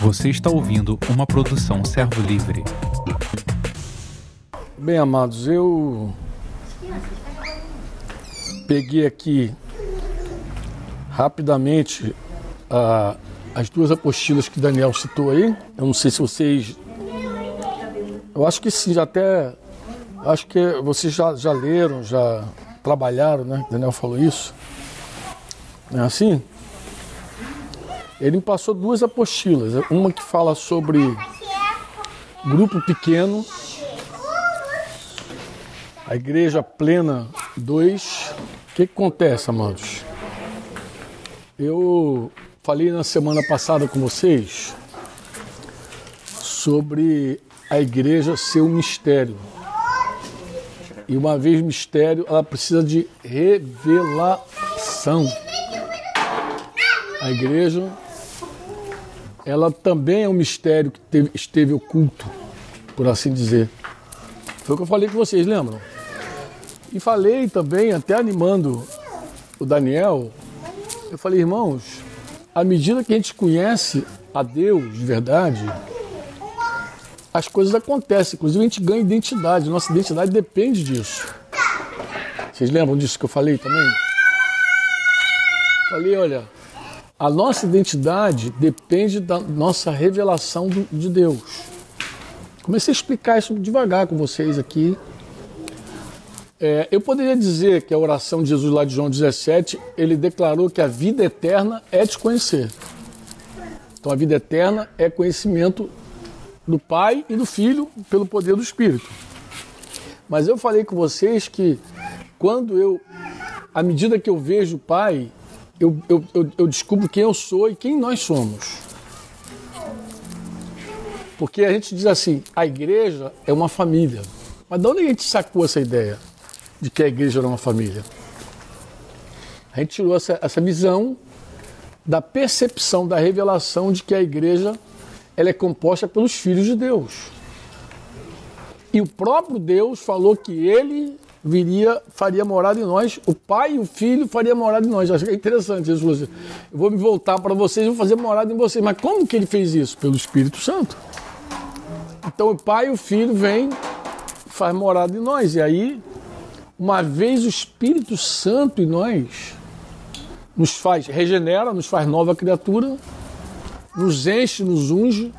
Você está ouvindo uma produção Servo Livre. Bem, amados, eu peguei aqui rapidamente a, as duas apostilas que Daniel citou aí. Eu não sei se vocês. Eu acho que sim, já até. Acho que vocês já, já leram, já trabalharam, né? Daniel falou isso. É assim? Ele me passou duas apostilas. Uma que fala sobre grupo pequeno, a igreja plena 2. O que, que acontece, amados? Eu falei na semana passada com vocês sobre a igreja ser um mistério. E uma vez mistério, ela precisa de revelação. A igreja, ela também é um mistério que teve, esteve oculto, por assim dizer. Foi o que eu falei com vocês, lembram? E falei também, até animando o Daniel, eu falei, irmãos, à medida que a gente conhece a Deus de verdade, as coisas acontecem. Inclusive, a gente ganha identidade. Nossa identidade depende disso. Vocês lembram disso que eu falei também? Falei, olha, a nossa identidade depende da nossa revelação de Deus. Comecei a explicar isso devagar com vocês aqui. É, eu poderia dizer que a oração de Jesus lá de João 17, ele declarou que a vida eterna é te conhecer. Então a vida eterna é conhecimento do Pai e do Filho pelo poder do Espírito. Mas eu falei com vocês que quando eu, à medida que eu vejo o Pai, eu, eu, eu, eu descubro quem eu sou e quem nós somos. Porque a gente diz assim, a igreja é uma família. Mas de onde a gente sacou essa ideia de que a igreja era uma família? A gente tirou essa, essa visão da percepção, da revelação de que a igreja ela é composta pelos filhos de Deus. E o próprio Deus falou que ele viria, faria morada em nós, o Pai e o Filho faria morada em nós. Acho que é interessante isso. Eu vou me voltar para vocês e vou fazer morada em vocês. Mas como que ele fez isso? Pelo Espírito Santo. Então o Pai e o Filho vêm, faz morada em nós. E aí, uma vez o Espírito Santo em nós, nos faz, regenera, nos faz nova criatura, nos enche, nos unge,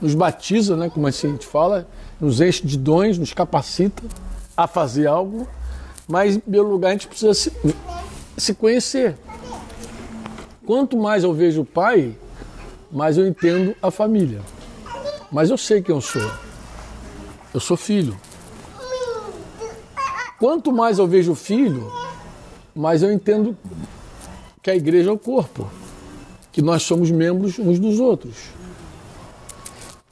nos batiza, né, como assim a gente fala, nos enche de dons, nos capacita a fazer algo, mas em primeiro lugar a gente precisa se, se conhecer. Quanto mais eu vejo o pai, mais eu entendo a família. Mas eu sei quem eu sou. Eu sou filho. Quanto mais eu vejo o filho, mais eu entendo que a igreja é o corpo que nós somos membros uns dos outros.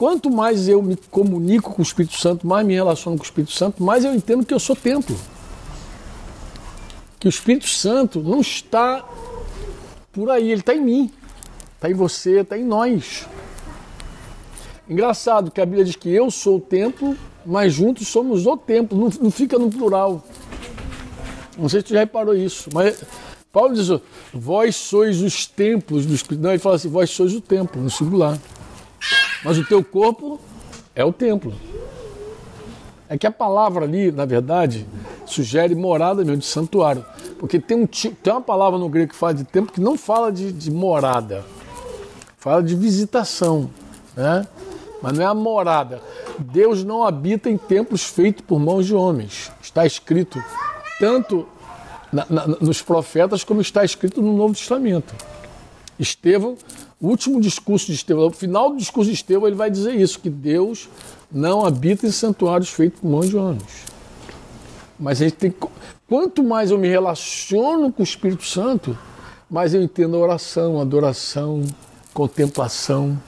Quanto mais eu me comunico com o Espírito Santo, mais me relaciono com o Espírito Santo, mais eu entendo que eu sou templo. Que o Espírito Santo não está por aí, ele está em mim, está em você, está em nós. Engraçado que a Bíblia diz que eu sou o templo, mas juntos somos o templo, não, não fica no plural. Não sei se tu já reparou isso, mas Paulo diz: vós sois os templos do Espírito. Não, ele fala assim: vós sois o templo, no singular. Mas o teu corpo é o templo. É que a palavra ali, na verdade, sugere morada mesmo, de santuário. Porque tem, um, tem uma palavra no grego que fala de templo que não fala de, de morada, fala de visitação. Né? Mas não é a morada. Deus não habita em templos feitos por mãos de homens. Está escrito tanto na, na, nos profetas, como está escrito no Novo Testamento. Estevão, o último discurso de Estevão, no final do discurso de Estevão, ele vai dizer isso: que Deus não habita em santuários feitos por mãos de homens. Mas a gente tem. Quanto mais eu me relaciono com o Espírito Santo, mais eu entendo a oração, a adoração, contemplação,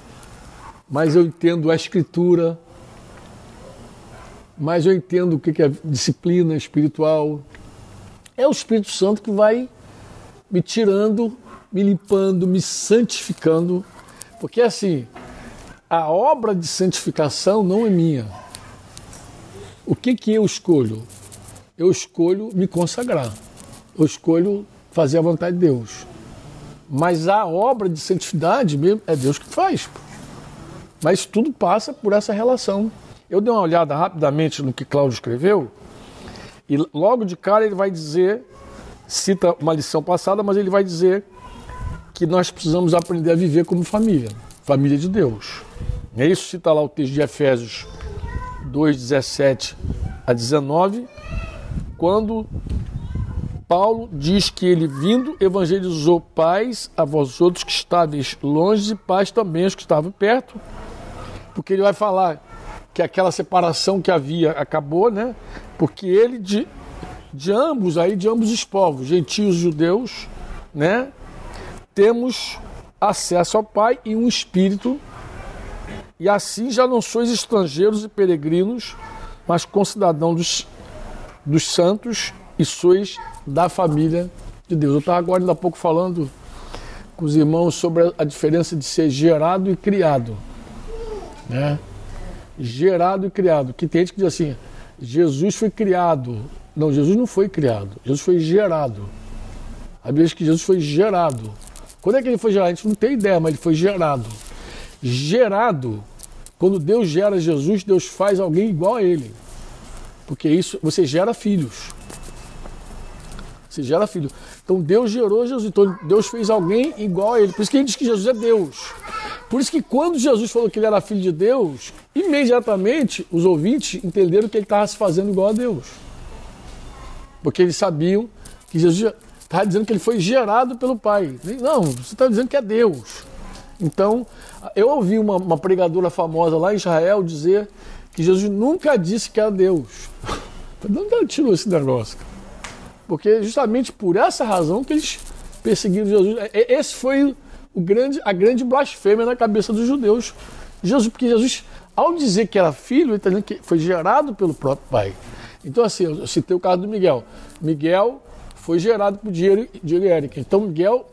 mais eu entendo a Escritura, mais eu entendo o que é disciplina espiritual, é o Espírito Santo que vai me tirando, me limpando, me santificando. Porque assim, a obra de santificação não é minha. O que, que eu escolho? Eu escolho me consagrar. Eu escolho fazer a vontade de Deus. Mas a obra de santidade mesmo é Deus que faz. Mas tudo passa por essa relação. Eu dei uma olhada rapidamente no que Cláudio escreveu, e logo de cara ele vai dizer, cita uma lição passada, mas ele vai dizer que nós precisamos aprender a viver como família, família de Deus. É isso cita lá o texto de Efésios 2, 17 a 19, quando Paulo diz que ele vindo evangelizou paz a vós outros que estáveis longe e paz também aos que estavam perto, porque ele vai falar que aquela separação que havia acabou, né? Porque ele de, de ambos aí, de ambos os povos, gentios e judeus, né? Temos acesso ao Pai e um espírito, e assim já não sois estrangeiros e peregrinos, mas concidadãos dos, dos santos e sois da família de Deus. Eu estava agora ainda há pouco falando com os irmãos sobre a diferença de ser gerado e criado. Né? Gerado e criado. Que tem gente que diz assim, Jesus foi criado. Não, Jesus não foi criado. Jesus foi gerado. A Bíblia diz que Jesus foi gerado. Quando é que ele foi gerado? A gente não tem ideia, mas ele foi gerado. Gerado, quando Deus gera Jesus, Deus faz alguém igual a ele. Porque isso, você gera filhos. Você gera filho. Então Deus gerou Jesus. Então Deus fez alguém igual a ele. Por isso que ele diz que Jesus é Deus. Por isso que quando Jesus falou que ele era filho de Deus, imediatamente os ouvintes entenderam que ele estava se fazendo igual a Deus. Porque eles sabiam que Jesus estava dizendo que ele foi gerado pelo Pai. Não, você está dizendo que é Deus. Então, eu ouvi uma, uma pregadora famosa lá em Israel dizer que Jesus nunca disse que era Deus. De onde ela tirou esse negócio? Porque justamente por essa razão que eles perseguiram Jesus. Esse foi o grande, a grande blasfêmia na cabeça dos judeus. Jesus, porque Jesus, ao dizer que era filho, ele está dizendo que foi gerado pelo próprio pai. Então, assim, eu citei o caso do Miguel. Miguel foi gerado por Diego, Diego e Érica. Então, Miguel,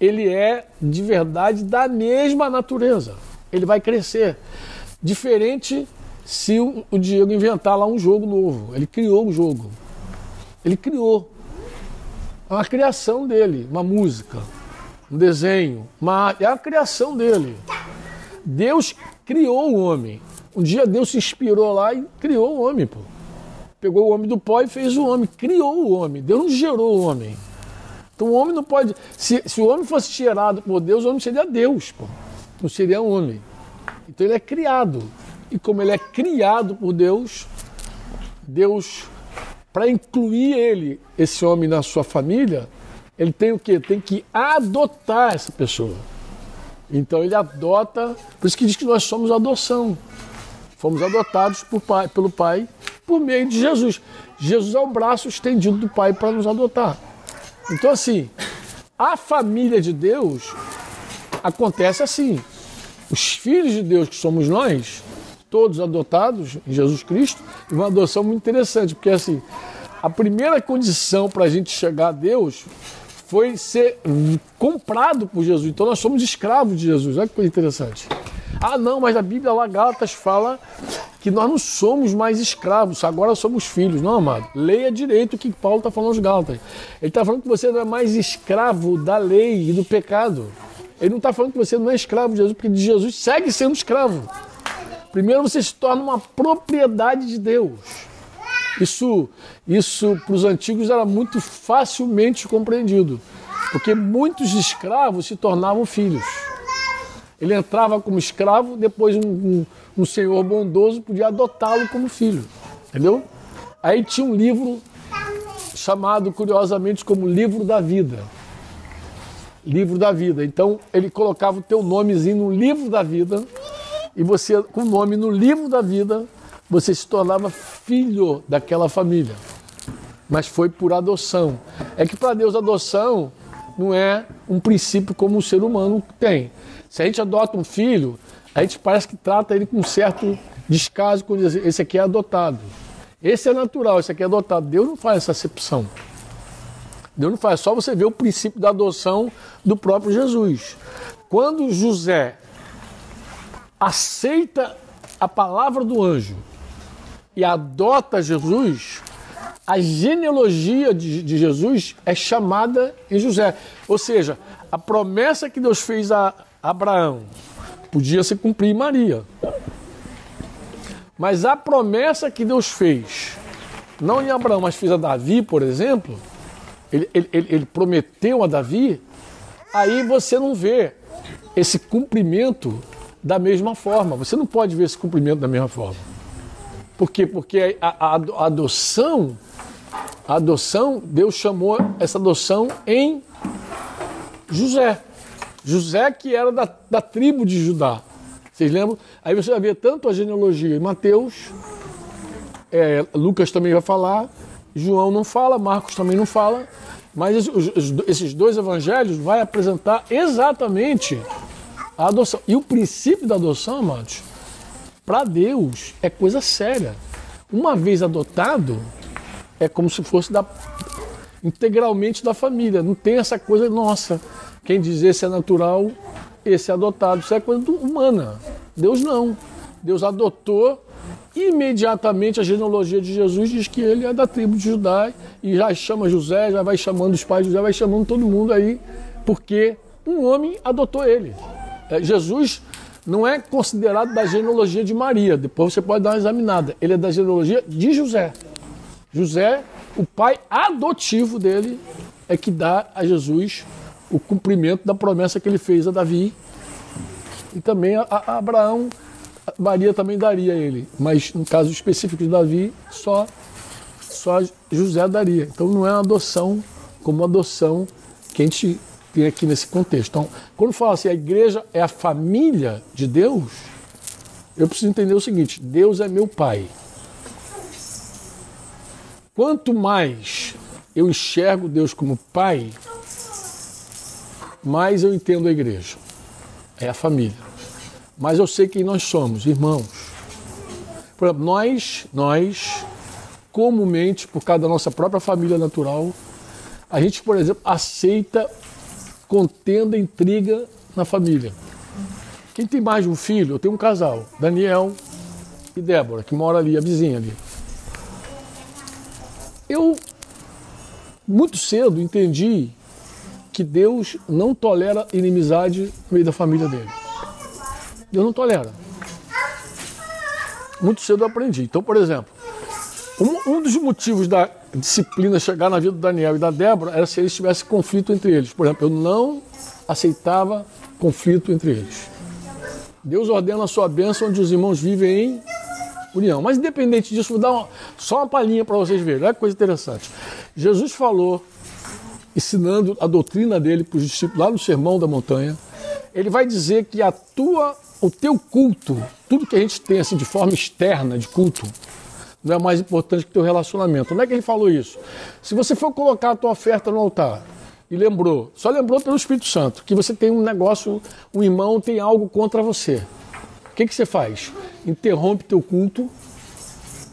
ele é de verdade da mesma natureza. Ele vai crescer. Diferente se o, o Diego inventar lá um jogo novo. Ele criou um jogo. Ele criou. É uma criação dele, uma música, um desenho, uma, é a criação dele. Deus criou o homem. Um dia Deus se inspirou lá e criou o homem, pô. Pegou o homem do pó e fez o homem, criou o homem. Deus não gerou o homem. Então o homem não pode. Se, se o homem fosse gerado por Deus, o homem seria Deus, pô. Não seria homem. Então ele é criado. E como ele é criado por Deus, Deus para incluir ele, esse homem, na sua família, ele tem o quê? Tem que adotar essa pessoa. Então ele adota, por isso que diz que nós somos adoção. Fomos adotados pai, pelo Pai por meio de Jesus. Jesus é o braço estendido do Pai para nos adotar. Então, assim, a família de Deus acontece assim. Os filhos de Deus que somos nós, todos adotados em Jesus Cristo, e uma adoção muito interessante, porque assim, a primeira condição para a gente chegar a Deus foi ser comprado por Jesus. Então nós somos escravos de Jesus. Olha que coisa interessante. Ah, não, mas a Bíblia lá, Gálatas, fala que nós não somos mais escravos, agora somos filhos. Não, amado. Leia direito o que Paulo está falando aos Gálatas. Ele está falando que você não é mais escravo da lei e do pecado. Ele não está falando que você não é escravo de Jesus, porque de Jesus segue sendo escravo. Primeiro você se torna uma propriedade de Deus. Isso, isso para os antigos era muito facilmente compreendido, porque muitos escravos se tornavam filhos. Ele entrava como escravo, depois um, um, um senhor bondoso podia adotá-lo como filho, entendeu? Aí tinha um livro chamado curiosamente como Livro da Vida. Livro da Vida. Então ele colocava o teu nomezinho no livro da vida e você, com o nome no livro da vida, você se tornava filho daquela família. Mas foi por adoção. É que para Deus adoção não é um princípio como o ser humano tem. Se a gente adota um filho, a gente parece que trata ele com um certo descaso quando diz esse aqui é adotado. Esse é natural, esse aqui é adotado. Deus não faz essa acepção. Deus não faz, só você ver o princípio da adoção do próprio Jesus. Quando José aceita a palavra do anjo e adota Jesus, a genealogia de, de, Jesus é chamada em José. Ou seja, a promessa que Deus fez a Abraão, podia se cumprir Maria. Mas a promessa que Deus fez, não em Abraão, mas fez a Davi, por exemplo, ele, ele, ele prometeu a Davi, aí você não vê esse cumprimento da mesma forma. Você não pode ver esse cumprimento da mesma forma. Por quê? Porque a, a, a adoção, a adoção, Deus chamou essa adoção em José. José que era da, da tribo de Judá. Vocês lembram? Aí você vai ver tanto a genealogia em Mateus, é, Lucas também vai falar, João não fala, Marcos também não fala, mas esses dois evangelhos vai apresentar exatamente a adoção. E o princípio da adoção, amados, para Deus é coisa séria. Uma vez adotado, é como se fosse da, integralmente da família. Não tem essa coisa, nossa, quem diz esse é natural, esse é adotado. Isso é coisa humana. Deus não. Deus adotou imediatamente a genealogia de Jesus diz que ele é da tribo de Judá e já chama José, já vai chamando os pais de José, vai chamando todo mundo aí, porque um homem adotou ele. É, Jesus não é considerado da genealogia de Maria, depois você pode dar uma examinada. Ele é da genealogia de José. José, o pai adotivo dele, é que dá a Jesus o cumprimento da promessa que ele fez a Davi e também a, a Abraão. Maria também daria a ele, mas no caso específico de Davi, só, só José daria. Então não é uma adoção como uma adoção que a gente tem aqui nesse contexto. Então, quando fala assim, a igreja é a família de Deus, eu preciso entender o seguinte: Deus é meu pai. Quanto mais eu enxergo Deus como pai, mais eu entendo a igreja. É a família. Mas eu sei quem nós somos, irmãos. Por exemplo, nós, nós, comumente, por causa da nossa própria família natural, a gente, por exemplo, aceita contenda, intriga na família. Quem tem mais de um filho, eu tenho um casal, Daniel e Débora, que mora ali, a vizinha ali. Eu, muito cedo, entendi que Deus não tolera inimizade no meio da família dele. Deus não tolera. Muito cedo eu aprendi. Então, por exemplo, um, um dos motivos da disciplina chegar na vida do Daniel e da Débora era se eles tivessem conflito entre eles. Por exemplo, eu não aceitava conflito entre eles. Deus ordena a sua bênção onde os irmãos vivem em união. Mas independente disso, vou dar uma, só uma palhinha para vocês verem. Olha que coisa interessante. Jesus falou, ensinando a doutrina dele para os discípulos lá no Sermão da Montanha. Ele vai dizer que a tua, o teu culto, tudo que a gente tem assim de forma externa de culto, não é mais importante que o teu relacionamento. Onde é que ele falou isso? Se você for colocar a tua oferta no altar e lembrou, só lembrou pelo Espírito Santo, que você tem um negócio, um irmão tem algo contra você. O que, que você faz? Interrompe teu culto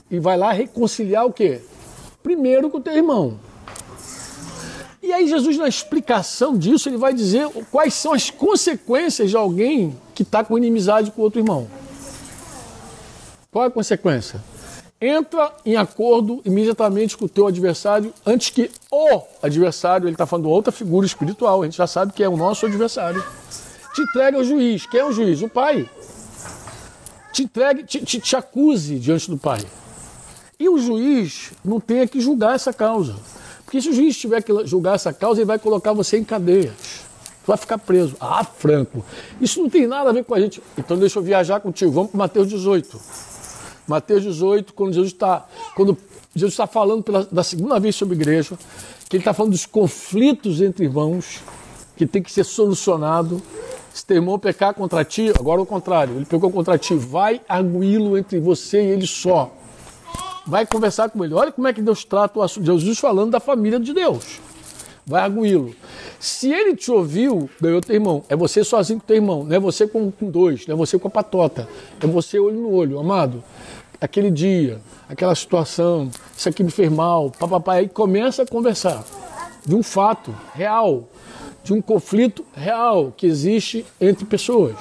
e vai lá reconciliar o quê? Primeiro com o teu irmão. E aí Jesus, na explicação disso, ele vai dizer quais são as consequências de alguém que está com inimizade com outro irmão. Qual é a consequência? entra em acordo imediatamente com o teu adversário antes que o adversário, ele está falando outra figura espiritual, a gente já sabe que é o nosso adversário, te entregue ao juiz. Quem é o juiz? O pai. Te entregue, te, te, te acuse diante do pai. E o juiz não tem que julgar essa causa. Porque se o juiz tiver que julgar essa causa, ele vai colocar você em cadeias. Você vai ficar preso. Ah, Franco, isso não tem nada a ver com a gente. Então deixa eu viajar contigo. Vamos para Mateus 18. Mateus 18, quando Jesus está quando Jesus está falando pela, da segunda vez sobre igreja, que ele está falando dos conflitos entre irmãos, que tem que ser solucionado. Se teu irmão pecar contra ti, agora o contrário, ele pegou contra ti, vai arguí-lo entre você e ele só. Vai conversar com ele. Olha como é que Deus trata o assunto. Jesus falando da família de Deus. Vai arguí-lo. Se ele te ouviu, ganhou teu irmão. É você sozinho com teu irmão. Não é você com, com dois, não é você com a patota. É você olho no olho, amado aquele dia, aquela situação, isso aqui me fez mal, papapá, aí começa a conversar de um fato real, de um conflito real que existe entre pessoas.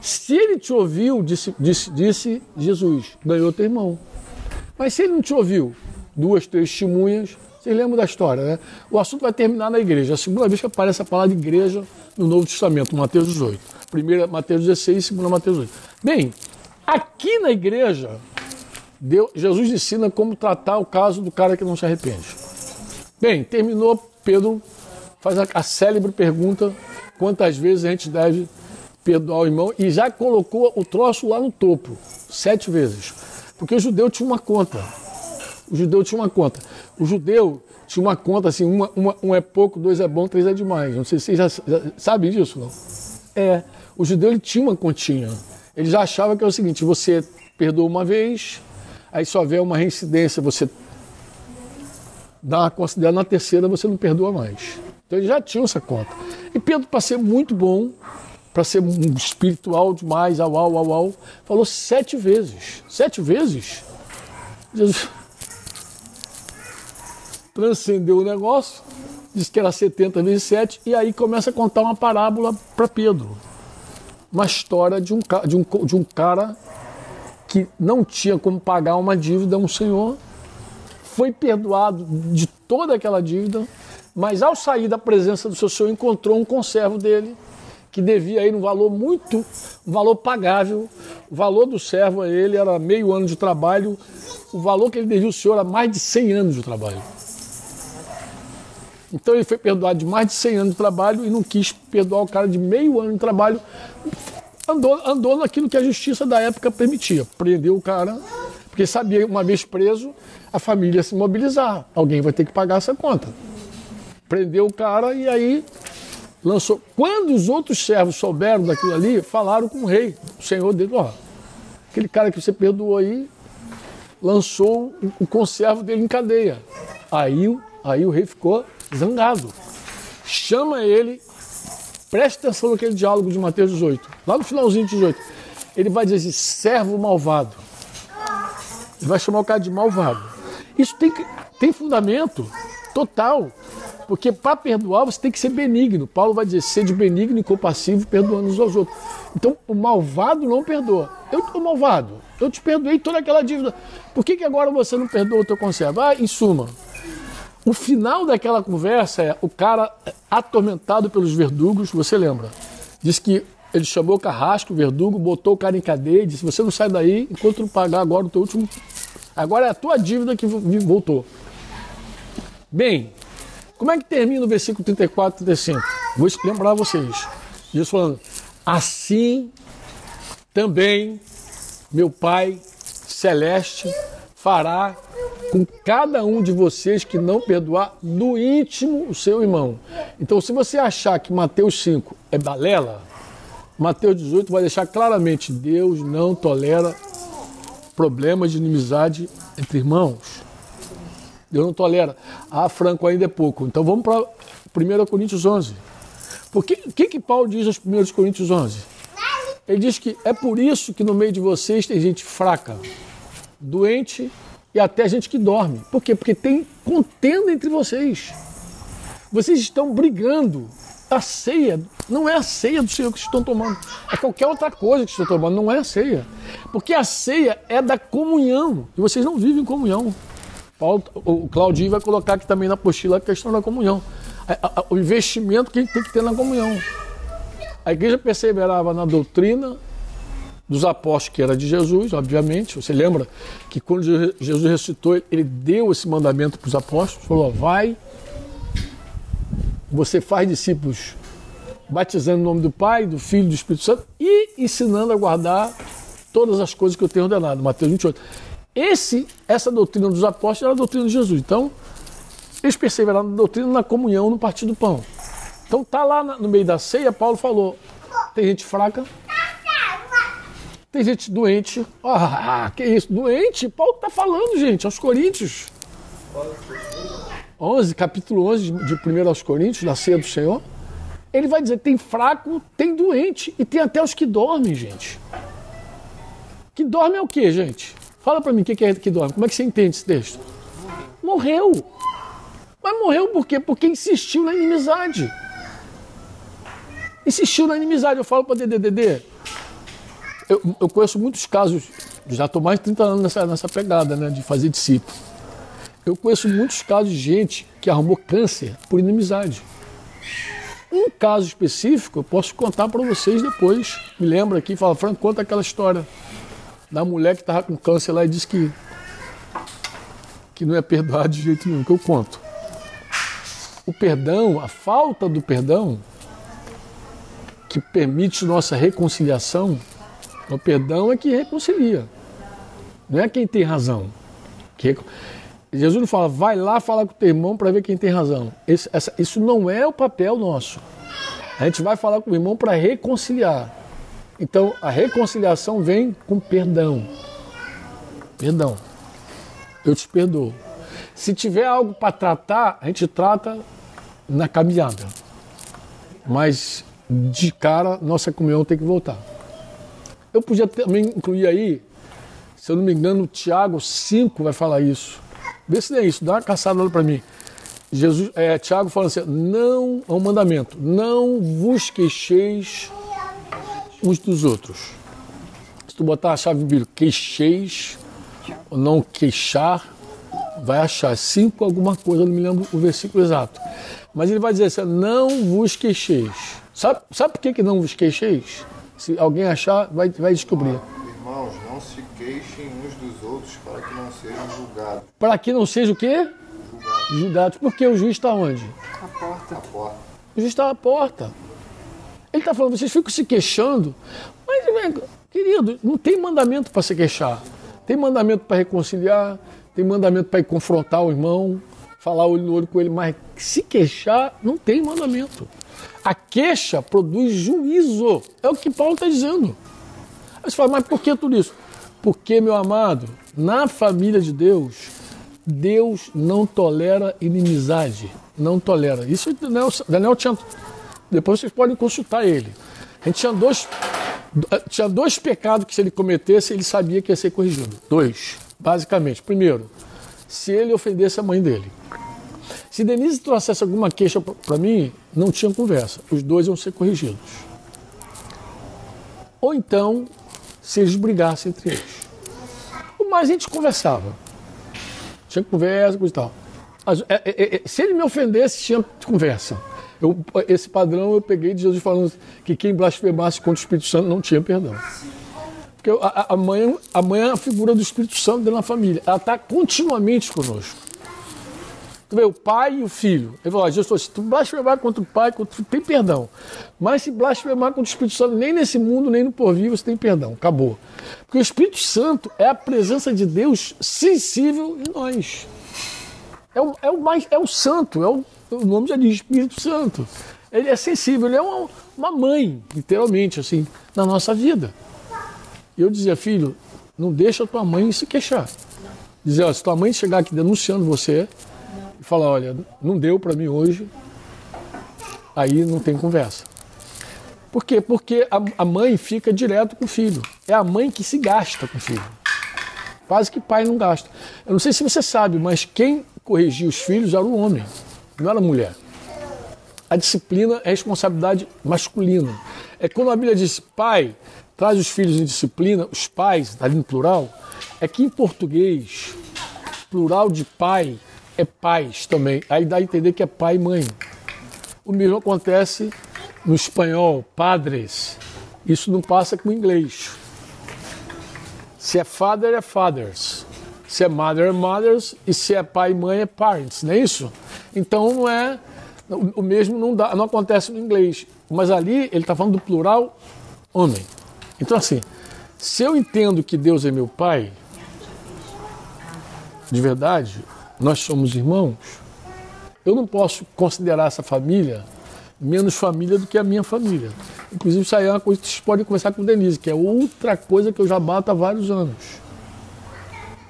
Se ele te ouviu, disse, disse, disse Jesus, ganhou teu irmão. Mas se ele não te ouviu, duas, três testemunhas, vocês lembram da história, né? O assunto vai terminar na igreja. A segunda vez que aparece a palavra igreja no Novo Testamento, Mateus 18. 1 Mateus 16 e 2 Mateus 8. Bem, aqui na igreja, Deus, Jesus ensina como tratar o caso do cara que não se arrepende. Bem, terminou, Pedro faz a, a célebre pergunta: quantas vezes a gente deve perdoar o irmão? E já colocou o troço lá no topo, sete vezes. Porque o judeu tinha uma conta. O judeu tinha uma conta. O judeu tinha uma conta assim: uma, uma, um é pouco, dois é bom, três é demais. Não sei se vocês já, já sabem disso, não? É. O judeu ele tinha uma continha. Ele já achava que é o seguinte: você perdoa uma vez, aí só houver uma reincidência, você dá uma considerada, na terceira você não perdoa mais. Então ele já tinha essa conta. E Pedro, para ser muito bom, para ser um espiritual demais, au, au, au, au, falou sete vezes. Sete vezes? Jesus transcendeu o negócio, disse que era 70 vezes 7, e aí começa a contar uma parábola para Pedro. Uma história de um, de, um, de um cara que não tinha como pagar uma dívida a um senhor, foi perdoado de toda aquela dívida, mas ao sair da presença do seu senhor encontrou um conservo dele que devia aí um valor muito, um valor pagável. O valor do servo a ele era meio ano de trabalho, o valor que ele devia ao senhor era mais de 100 anos de trabalho. Então ele foi perdoado de mais de 100 anos de trabalho e não quis perdoar o cara de meio ano de trabalho. Andou, andou naquilo que a justiça da época permitia. Prendeu o cara, porque sabia, uma vez preso, a família se mobilizar. Alguém vai ter que pagar essa conta. Prendeu o cara e aí lançou. Quando os outros servos souberam daquilo ali, falaram com o rei, o senhor dele, ó, aquele cara que você perdoou aí, lançou o conservo dele em cadeia. Aí, aí o rei ficou zangado. Chama ele, preste atenção naquele diálogo de Mateus 18, lá no finalzinho de 18. Ele vai dizer assim: servo malvado. Ele vai chamar o cara de malvado. Isso tem, tem fundamento total. Porque para perdoar você tem que ser benigno. Paulo vai dizer: sede benigno e compassivo, perdoando uns aos outros. Então o malvado não perdoa. Eu estou malvado. Eu te perdoei toda aquela dívida. Por que, que agora você não perdoa o teu conservo? Ah, em suma, o final daquela conversa é o cara atormentado pelos verdugos, você lembra? Diz que ele chamou o carrasco, o verdugo, botou o cara em cadeia e disse: Você não sai daí enquanto não pagar agora o teu último. Agora é a tua dívida que voltou. Bem, como é que termina o versículo 34 e 35? Vou lembrar vocês. Jesus falando: Assim também meu Pai celeste fará com cada um de vocês que não perdoar no íntimo o seu irmão. Então, se você achar que Mateus 5 é balela, Mateus 18 vai deixar claramente: Deus não tolera problemas de inimizade entre irmãos. Deus não tolera. Ah, Franco ainda é pouco. Então vamos para 1 Coríntios 11. O que, que, que Paulo diz aos 1 Coríntios 11? Ele diz que é por isso que no meio de vocês tem gente fraca, doente e até gente que dorme. Por quê? Porque tem contenda entre vocês. Vocês estão brigando. A ceia não é a ceia do Senhor que estão tomando. É qualquer outra coisa que estão tomando, não é a ceia. Porque a ceia é da comunhão. E vocês não vivem comunhão. Paulo, o Claudinho vai colocar aqui também na apostila a questão da comunhão. O investimento que a gente tem que ter na comunhão. A igreja perseverava na doutrina, dos apóstolos, que era de Jesus, obviamente. Você lembra que quando Jesus ressuscitou, ele deu esse mandamento para os apóstolos: falou, vai, você faz discípulos, batizando em nome do Pai, do Filho e do Espírito Santo e ensinando a guardar todas as coisas que eu tenho ordenado. Mateus 28. Esse, essa doutrina dos apóstolos era a doutrina de Jesus. Então, eles perseveraram na doutrina, na comunhão, no partir do pão. Então, tá lá no meio da ceia, Paulo falou: tem gente fraca, tem gente doente. Ah, que isso? Doente? Paulo está falando, gente, aos Coríntios. 11, capítulo 11 de 1 aos Coríntios, da ceia do Senhor. Ele vai dizer: tem fraco, tem doente e tem até os que dormem, gente. Que dorme é o que, gente? Fala para mim o que é que dorme. Como é que você entende esse texto? Morreu. Mas morreu por quê? Porque insistiu na inimizade. Insistiu na inimizade. Eu falo para DDD, eu, eu conheço muitos casos, já estou mais de 30 anos nessa, nessa pegada, né, de fazer discípulo. Eu conheço muitos casos de gente que arrumou câncer por inimizade. Um caso específico eu posso contar para vocês depois. Me lembra aqui, fala, Franco, conta aquela história da mulher que estava com câncer lá e disse que, que não é perdoado de jeito nenhum, que eu conto. O perdão, a falta do perdão, que permite nossa reconciliação, o perdão é que reconcilia. Não é quem tem razão. Que Jesus não fala, vai lá falar com o teu irmão para ver quem tem razão. Esse, essa, isso não é o papel nosso. A gente vai falar com o irmão para reconciliar. Então, a reconciliação vem com perdão. Perdão. Eu te perdoo. Se tiver algo para tratar, a gente trata na caminhada. Mas, de cara, nossa comunhão tem que voltar. Eu podia também incluir aí, se eu não me engano, Tiago 5 vai falar isso. Vê se é isso, dá uma caçada para mim. Jesus, é, Tiago fala assim: não é um mandamento, não vos queixeis uns dos outros. Se tu botar a chave bíblica, queixeis, ou não queixar, vai achar cinco alguma coisa, não me lembro o versículo exato. Mas ele vai dizer assim: não vos queixeis. Sabe, sabe por que, que não vos queixeis? Se alguém achar, vai, vai descobrir. Irmãos, não se queixem uns dos outros para que não sejam julgados. Para que não seja o quê? Julgados. Julgados. Porque o juiz está onde? A porta. A porta. O juiz está à porta. Ele está falando, vocês ficam se queixando, mas, querido, não tem mandamento para se queixar. Tem mandamento para reconciliar, tem mandamento para ir confrontar o irmão, falar olho no olho com ele, mas se queixar, não tem mandamento. A queixa produz juízo. É o que Paulo está dizendo. Aí você fala, mas por que tudo isso? Porque, meu amado, na família de Deus, Deus não tolera inimizade. Não tolera. Isso Daniel, Daniel tinha depois vocês podem consultar ele. A gente tinha dois, tinha dois pecados que se ele cometesse, ele sabia que ia ser corrigido. Dois, basicamente. Primeiro, se ele ofendesse a mãe dele. Se Denise trouxesse alguma queixa para mim, não tinha conversa. Os dois iam ser corrigidos. Ou então, se eles brigassem entre eles. O mais a gente conversava. Tinha conversa, coisa e tal. É, é, é, se ele me ofendesse, tinha conversa. Eu, esse padrão eu peguei de Jesus falando que quem blasfemasse contra o Espírito Santo não tinha perdão. Porque a, a, mãe, a mãe é a figura do Espírito Santo dentro da família. Ela está continuamente conosco. Tu vê, o pai e o filho. Ele falou, Jesus falou, se tu blasfemar contra o pai, contra tem perdão. Mas se blasfemar contra o Espírito Santo, nem nesse mundo, nem no porvir, você tem perdão. Acabou. Porque o Espírito Santo é a presença de Deus sensível em nós. É o, é o, mais, é o santo, é o o nome já diz Espírito Santo. Ele é sensível, ele é uma, uma mãe, literalmente, assim, na nossa vida. Eu dizia, filho, não deixa tua mãe se queixar. Dizia, ó, se tua mãe chegar aqui denunciando você e falar, olha, não deu para mim hoje, aí não tem conversa. Por quê? Porque a, a mãe fica direto com o filho. É a mãe que se gasta com o filho. Quase que pai não gasta. Eu não sei se você sabe, mas quem corrigia os filhos era o homem não era mulher. A disciplina é responsabilidade masculina. É quando a Bíblia diz pai, traz os filhos em disciplina, os pais, ali no plural, é que em português, plural de pai é pais também. Aí dá a entender que é pai e mãe. O mesmo acontece no espanhol, padres. Isso não passa com o inglês. Se é father, é fathers. Se é mother, é mothers. E se é pai e mãe, é parents. Não é isso? Então não é o mesmo não, dá, não acontece no inglês, mas ali ele está falando do plural homem. Então assim, se eu entendo que Deus é meu pai, de verdade, nós somos irmãos, eu não posso considerar essa família menos família do que a minha família. Inclusive, isso aí é uma coisa que vocês podem conversar com o Denise, que é outra coisa que eu já bato há vários anos.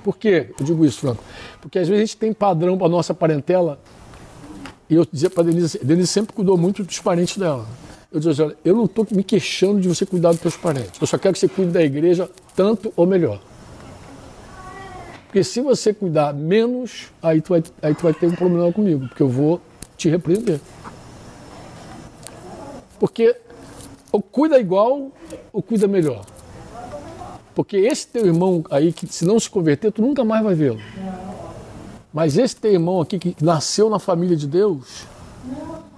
Por que eu digo isso, Franco? Porque às vezes a gente tem padrão para nossa parentela e eu dizia para Denise, assim, Denise sempre cuidou muito dos parentes dela. Eu dizia assim, olha, eu não estou me queixando de você cuidar dos seus parentes. Eu só quero que você cuide da igreja tanto ou melhor. Porque se você cuidar menos, aí tu vai, aí tu vai ter um problema comigo, porque eu vou te repreender. Porque ou cuida igual ou cuida melhor. Porque esse teu irmão aí, que se não se converter, tu nunca mais vai vê-lo. Mas esse teu irmão aqui que nasceu na família de Deus,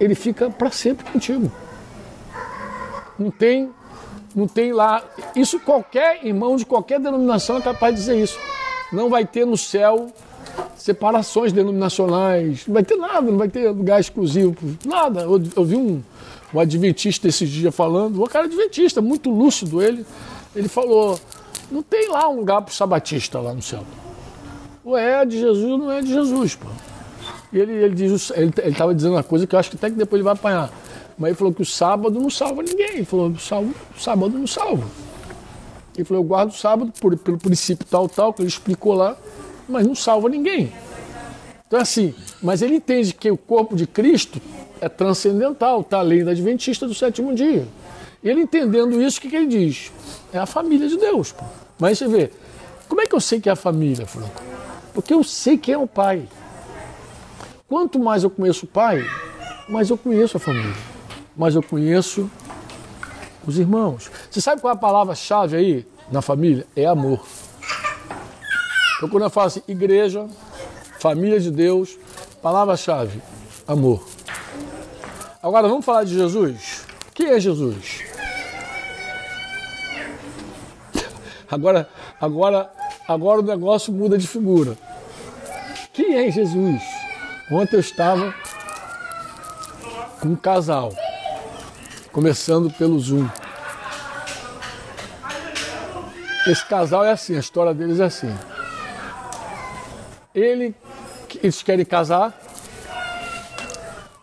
ele fica para sempre contigo. Não tem, não tem lá. Isso qualquer irmão de qualquer denominação é capaz de dizer isso. Não vai ter no céu separações denominacionais, não vai ter nada, não vai ter lugar exclusivo, nada. Eu, eu vi um, um adventista esses dias falando, um cara adventista, muito lúcido ele, ele falou, não tem lá um lugar para o sabatista lá no céu. Ou é de Jesus ou não é de Jesus, pô. E ele, ele diz, ele estava dizendo uma coisa que eu acho que até que depois ele vai apanhar. Mas ele falou que o sábado não salva ninguém. Ele falou, o sábado não salva. Ele falou, eu guardo o sábado por, pelo princípio tal, tal, que ele explicou lá, mas não salva ninguém. Então assim, mas ele entende que o corpo de Cristo é transcendental, está além da adventista do sétimo dia. Ele entendendo isso, o que, que ele diz? É a família de Deus. Pô. Mas você vê, como é que eu sei que é a família, Franco? Porque eu sei quem é o pai. Quanto mais eu conheço o pai, mais eu conheço a família. Mais eu conheço os irmãos. Você sabe qual é a palavra-chave aí na família? É amor. Então quando eu falo assim, igreja, família de Deus, palavra-chave, amor. Agora vamos falar de Jesus. Quem é Jesus? Agora, agora, agora o negócio muda de figura. Quem é Jesus? Ontem eu estava com um casal, começando pelo Zoom. Esse casal é assim, a história deles é assim. Ele, eles querem casar,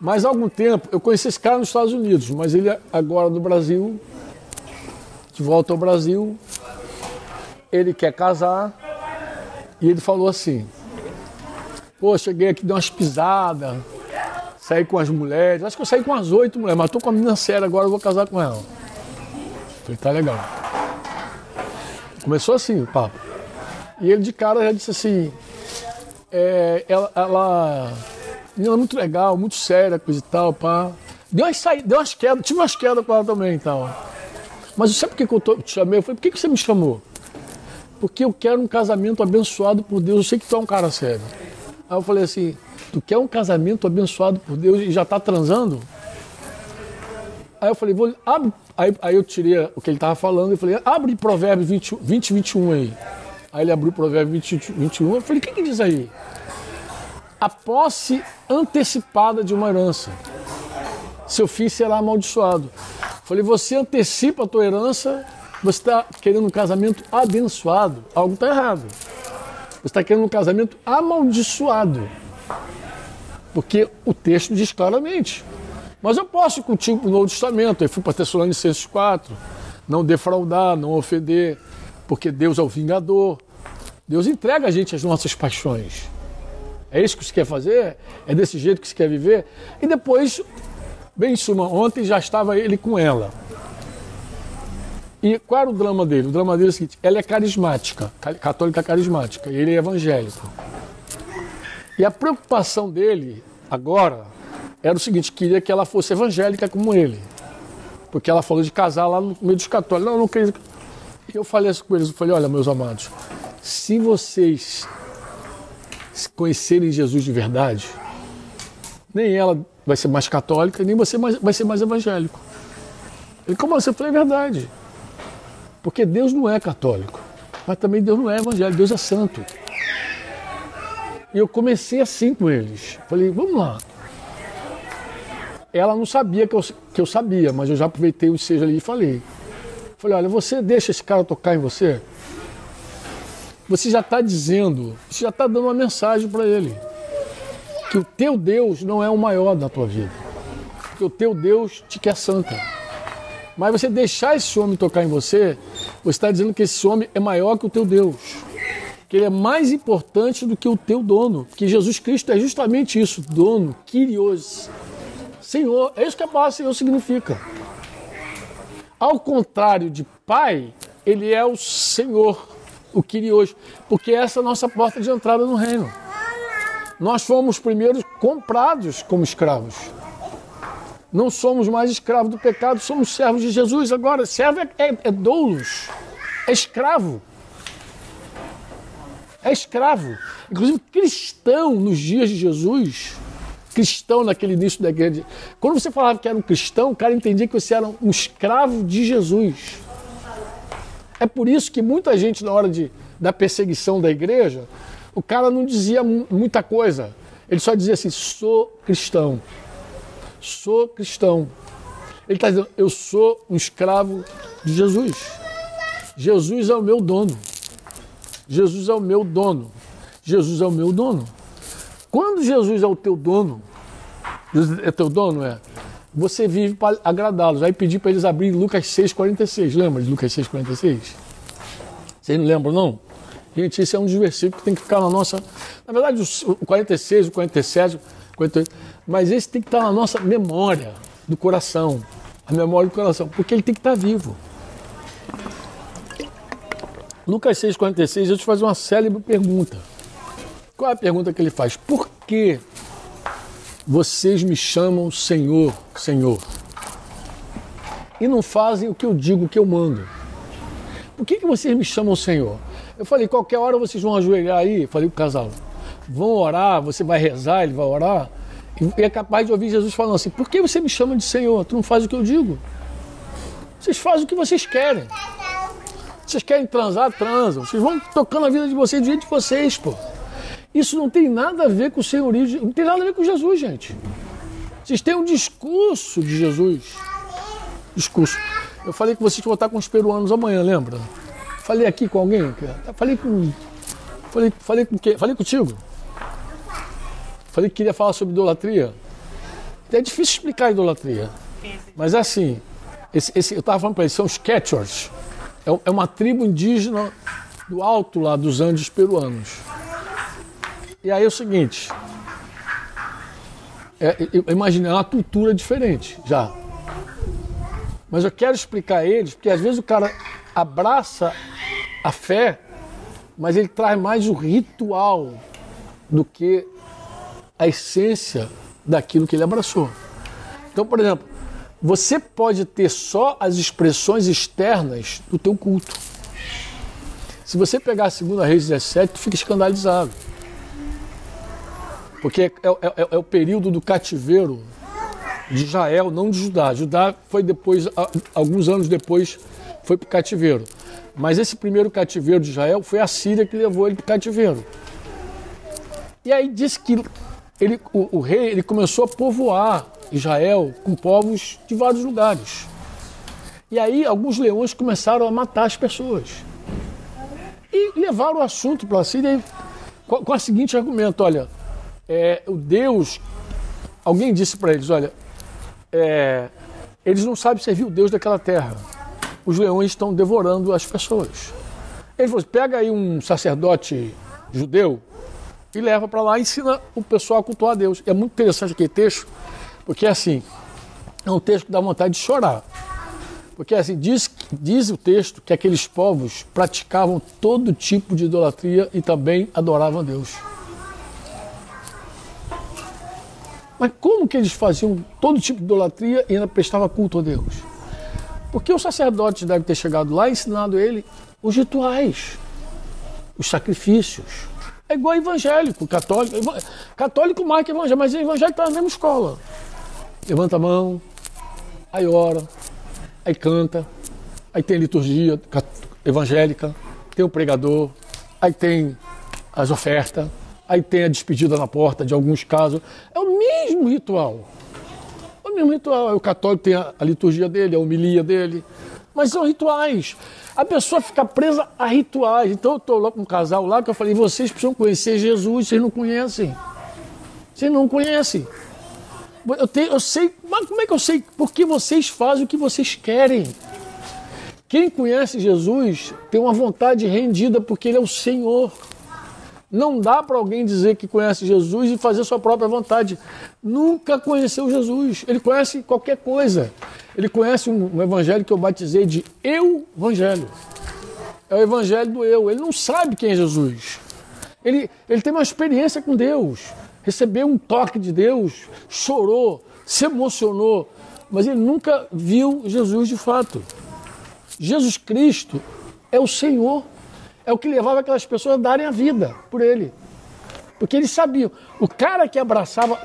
mas há algum tempo, eu conheci esse cara nos Estados Unidos, mas ele agora no Brasil, de volta ao Brasil, ele quer casar e ele falou assim: Pô, cheguei aqui, dei umas pisadas, saí com as mulheres, acho que eu saí com as oito mulheres, mas tô com a menina séria agora, eu vou casar com ela. Falei, tá legal. Começou assim o papo. E ele de cara já disse assim: é, ela, ela menina muito legal, muito séria, coisa e tal, pá. Deu umas, sa... Deu umas quedas, tive umas quedas com ela também e tal. Mas sabe por que eu te chamei? Eu falei, por que, que você me chamou? Porque eu quero um casamento abençoado por Deus. Eu sei que tu é um cara sério. Aí eu falei assim, tu quer um casamento abençoado por Deus e já tá transando? Aí eu falei, vou, abre. Aí, aí eu tirei o que ele tava falando e falei, abre Provérbios 20, 20, 21 aí. Aí ele abriu o Provérbio 20, 21. Eu falei, o que, que diz aí? A posse antecipada de uma herança. Seu fim será amaldiçoado. Falei, você antecipa a tua herança, você está querendo um casamento abençoado. Algo está errado. Você está querendo um casamento amaldiçoado. Porque o texto diz claramente. Mas eu posso ir contigo para o Novo Testamento. Eu fui para Tessalonicenses 4. Não defraudar, não ofender porque Deus é o vingador. Deus entrega a gente as nossas paixões. É isso que você quer fazer? É desse jeito que você quer viver? E depois, bem em suma, ontem já estava ele com ela. E qual era o drama dele? O drama dele é o seguinte: ela é carismática, católica carismática, e ele é evangélico. E a preocupação dele agora era o seguinte: queria que ela fosse evangélica como ele. Porque ela falou de casar lá no meio dos católicos. Não, não queria e eu falei assim com eles, eu falei, olha, meus amados, se vocês conhecerem Jesus de verdade, nem ela vai ser mais católica, nem você vai ser mais evangélico. Ele, como assim? Eu falei, é verdade. Porque Deus não é católico, mas também Deus não é evangélico, Deus é santo. E eu comecei assim com eles. Falei, vamos lá. Ela não sabia que eu, que eu sabia, mas eu já aproveitei o seja ali e falei. Falei, olha, você deixa esse cara tocar em você? Você já está dizendo, você já está dando uma mensagem para ele. Que o teu Deus não é o maior da tua vida. Que o teu Deus te quer santa. Mas você deixar esse homem tocar em você, você está dizendo que esse homem é maior que o teu Deus. Que ele é mais importante do que o teu dono. Que Jesus Cristo é justamente isso, dono, Kyrios. Senhor, é isso que a palavra Senhor significa. Ao contrário de pai, ele é o Senhor, o hoje, porque essa é a nossa porta de entrada no reino. Nós fomos primeiros comprados como escravos. Não somos mais escravos do pecado, somos servos de Jesus. Agora, servo é, é, é doulos, é escravo. É escravo. Inclusive, cristão nos dias de Jesus, cristão naquele início da igreja. Quando você falava que era um cristão, o cara entendia que você era um escravo de Jesus. É por isso que muita gente, na hora de, da perseguição da igreja, o cara não dizia muita coisa. Ele só dizia assim: sou cristão. Sou cristão. Ele está dizendo: eu sou um escravo de Jesus. Jesus é o meu dono. Jesus é o meu dono. Jesus é o meu dono. Quando Jesus é o teu dono, Jesus é teu dono, é? Você vive para agradá-los. Vai pedir para eles abrirem Lucas 6,46. Lembra de Lucas 6,46? Vocês não lembram, não? Gente, esse é um dos versículos que tem que ficar na nossa. Na verdade, o 46, o 47, o 48. Mas esse tem que estar na nossa memória do coração. A memória do coração. Porque ele tem que estar vivo. Lucas 6,46, eu te fazer uma célebre pergunta. Qual é a pergunta que ele faz? Por que vocês me chamam Senhor, Senhor? E não fazem o que eu digo, o que eu mando. Por que, que vocês me chamam Senhor? Eu falei, qualquer hora vocês vão ajoelhar aí, falei o casal, vão orar, você vai rezar, ele vai orar, e é capaz de ouvir Jesus falando assim, por que você me chama de Senhor? Tu não faz o que eu digo. Vocês fazem o que vocês querem. Vocês querem transar, transam. Vocês vão tocando a vida de vocês do jeito de vocês, pô. Isso não tem nada a ver com o senhorismo, não tem nada a ver com Jesus, gente. Vocês têm um discurso de Jesus. Discurso. Eu falei que vocês vão estar com os peruanos amanhã, lembra? Falei aqui com alguém? Falei com. Falei, falei com quem? Falei contigo. Falei que queria falar sobre idolatria. É difícil explicar a idolatria. Mas é assim, esse, esse, eu estava falando para eles, são os Quechos. É, é uma tribo indígena do alto lá dos Andes peruanos. E aí é o seguinte, é, imagina, é uma cultura diferente já. Mas eu quero explicar a eles, porque às vezes o cara abraça a fé, mas ele traz mais o ritual do que a essência daquilo que ele abraçou. Então, por exemplo, você pode ter só as expressões externas do teu culto. Se você pegar a segunda Reis 17, tu fica escandalizado. Porque é, é, é, é, o período do cativeiro de Israel, não de Judá. Judá foi depois, alguns anos depois, foi para o cativeiro. Mas esse primeiro cativeiro de Israel foi a Síria que levou ele para o cativeiro. E aí diz que ele, o, o rei ele começou a povoar Israel com povos de vários lugares. E aí alguns leões começaram a matar as pessoas. E levaram o assunto para a Síria com, com o seguinte argumento: olha, é, o Deus, alguém disse para eles: olha, é, eles não sabem servir o Deus daquela terra. Os leões estão devorando as pessoas. Ele falou: pega aí um sacerdote judeu e leva para lá e ensina o pessoal a cultuar a Deus. E é muito interessante aquele texto, porque assim, é um texto que dá vontade de chorar. Porque assim, diz, diz o texto que aqueles povos praticavam todo tipo de idolatria e também adoravam a Deus. Mas como que eles faziam todo tipo de idolatria e ainda prestavam culto a Deus? Porque o sacerdote deve ter chegado lá e ensinado ele os rituais, os sacrifícios. É igual evangélico, católico. Católico marca evangélico, mas evangélico está na mesma escola. Levanta a mão, aí ora, aí canta, aí tem liturgia evangélica, tem o pregador, aí tem as ofertas, aí tem a despedida na porta de alguns casos. É o mesmo ritual. É o mesmo ritual. O católico tem a, a liturgia dele, a homilia dele. Mas são rituais. A pessoa fica presa a rituais. Então eu estou lá com um casal lá que eu falei, vocês precisam conhecer Jesus, vocês não conhecem. Vocês não conhecem. Eu, tenho, eu sei, mas como é que eu sei? Porque vocês fazem o que vocês querem. Quem conhece Jesus tem uma vontade rendida porque Ele é o Senhor. Não dá para alguém dizer que conhece Jesus e fazer sua própria vontade. Nunca conheceu Jesus. Ele conhece qualquer coisa. Ele conhece um, evangelho que eu batizei de eu evangelho. É o evangelho do eu. Ele não sabe quem é Jesus. Ele, ele tem uma experiência com Deus. Recebeu um toque de Deus, chorou, se emocionou, mas ele nunca viu Jesus de fato. Jesus Cristo é o Senhor é o que levava aquelas pessoas a darem a vida por ele. Porque eles sabiam, o cara que abraçava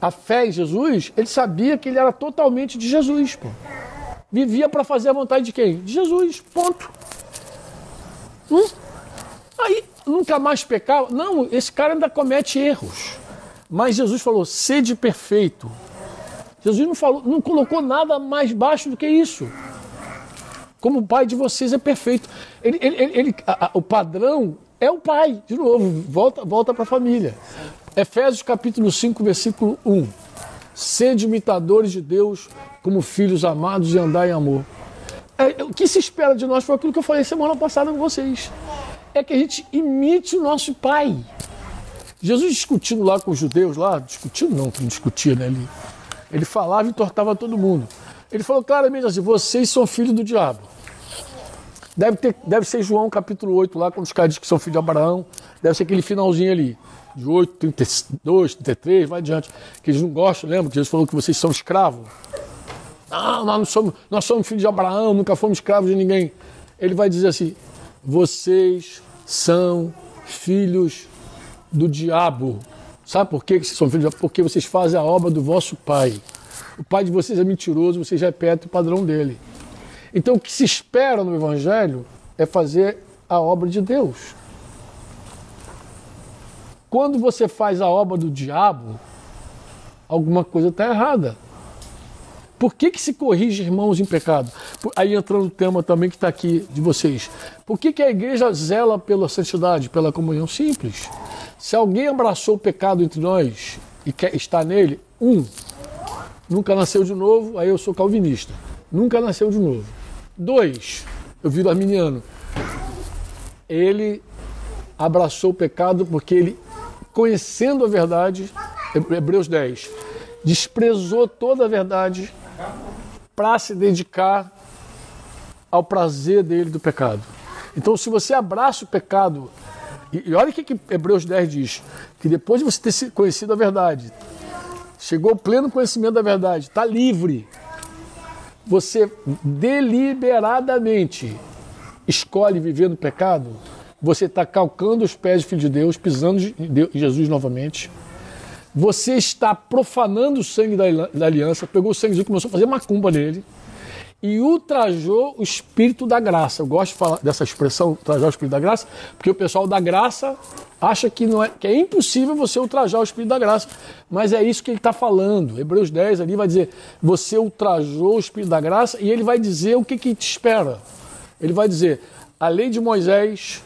a fé em Jesus, ele sabia que ele era totalmente de Jesus, pô. Vivia para fazer a vontade de quem? De Jesus, ponto. Hum? Aí nunca mais pecava. Não, esse cara ainda comete erros. Mas Jesus falou: sede perfeito. Jesus não, falou, não colocou nada mais baixo do que isso. Como o pai de vocês é perfeito. Ele, ele, ele, a, a, o padrão é o pai. De novo, volta, volta para a família. Efésios capítulo 5, versículo 1. Sede imitadores de Deus como filhos amados e andar em amor. É, o que se espera de nós foi aquilo que eu falei semana passada com vocês. É que a gente imite o nosso pai. Jesus discutindo lá com os judeus, lá, discutindo não, não discutia, né? Ele, ele falava e tortava todo mundo. Ele falou claramente assim: vocês são filhos do diabo. Deve, ter, deve ser João capítulo 8, lá, quando os caras dizem que são filhos de Abraão. Deve ser aquele finalzinho ali de 8, 32, 33, vai adiante, que eles não gostam, lembra? Que Jesus falou que vocês são escravos. Não, nós, não somos, nós somos filhos de Abraão, nunca fomos escravos de ninguém. Ele vai dizer assim: vocês são filhos do diabo. Sabe por que vocês são filhos? Porque vocês fazem a obra do vosso pai. O pai de vocês é mentiroso, vocês repetem o padrão dele. Então o que se espera no Evangelho é fazer a obra de Deus. Quando você faz a obra do diabo, alguma coisa está errada. Por que, que se corrige irmãos em pecado? Aí entrando o tema também que está aqui de vocês. Por que, que a igreja zela pela santidade, pela comunhão simples? Se alguém abraçou o pecado entre nós e quer estar nele, um, nunca nasceu de novo, aí eu sou calvinista. Nunca nasceu de novo. Dois, eu viro arminiano. Ele abraçou o pecado porque ele conhecendo a verdade, Hebreus 10, desprezou toda a verdade para se dedicar ao prazer dele do pecado. Então, se você abraça o pecado, e, olha o que, que Hebreus 10 diz: que depois de você ter conhecido a verdade, chegou ao pleno conhecimento da verdade, está livre, você deliberadamente escolhe viver no pecado, você está calcando os pés do Filho de Deus, pisando em Jesus novamente. Você está profanando o sangue da aliança, pegou o sangue e começou a fazer macumba nele e ultrajou o espírito da graça. Eu gosto de falar dessa expressão, ultrajar o espírito da graça, porque o pessoal da graça acha que, não é, que é impossível você ultrajar o espírito da graça, mas é isso que ele está falando. Hebreus 10 ali vai dizer: você ultrajou o espírito da graça, e ele vai dizer o que, que te espera. Ele vai dizer: a lei de Moisés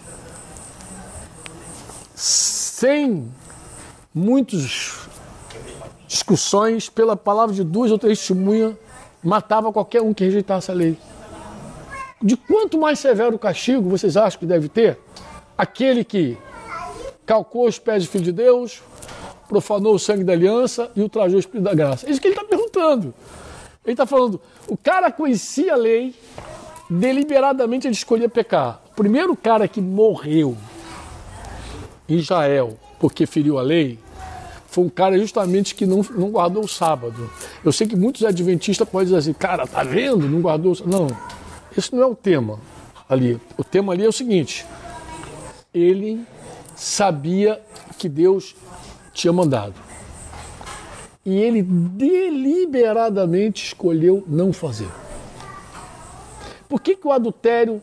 sem muitas discussões, pela palavra de duas ou três testemunhas, matava qualquer um que rejeitasse a lei. De quanto mais severo o castigo vocês acham que deve ter? Aquele que calcou os pés do Filho de Deus, profanou o sangue da aliança e ultrajou o Espírito da graça. É isso que ele está perguntando. Ele está falando, o cara conhecia a lei, deliberadamente ele escolhia pecar. O primeiro cara que morreu Israel porque feriu a lei, foi um cara justamente que não, não guardou o sábado. Eu sei que muitos adventistas podem dizer assim, cara, tá vendo? Não guardou o sábado. Não, esse não é o tema ali. O tema ali é o seguinte: ele sabia que Deus tinha mandado. E ele deliberadamente escolheu não fazer. Por que, que o adultério,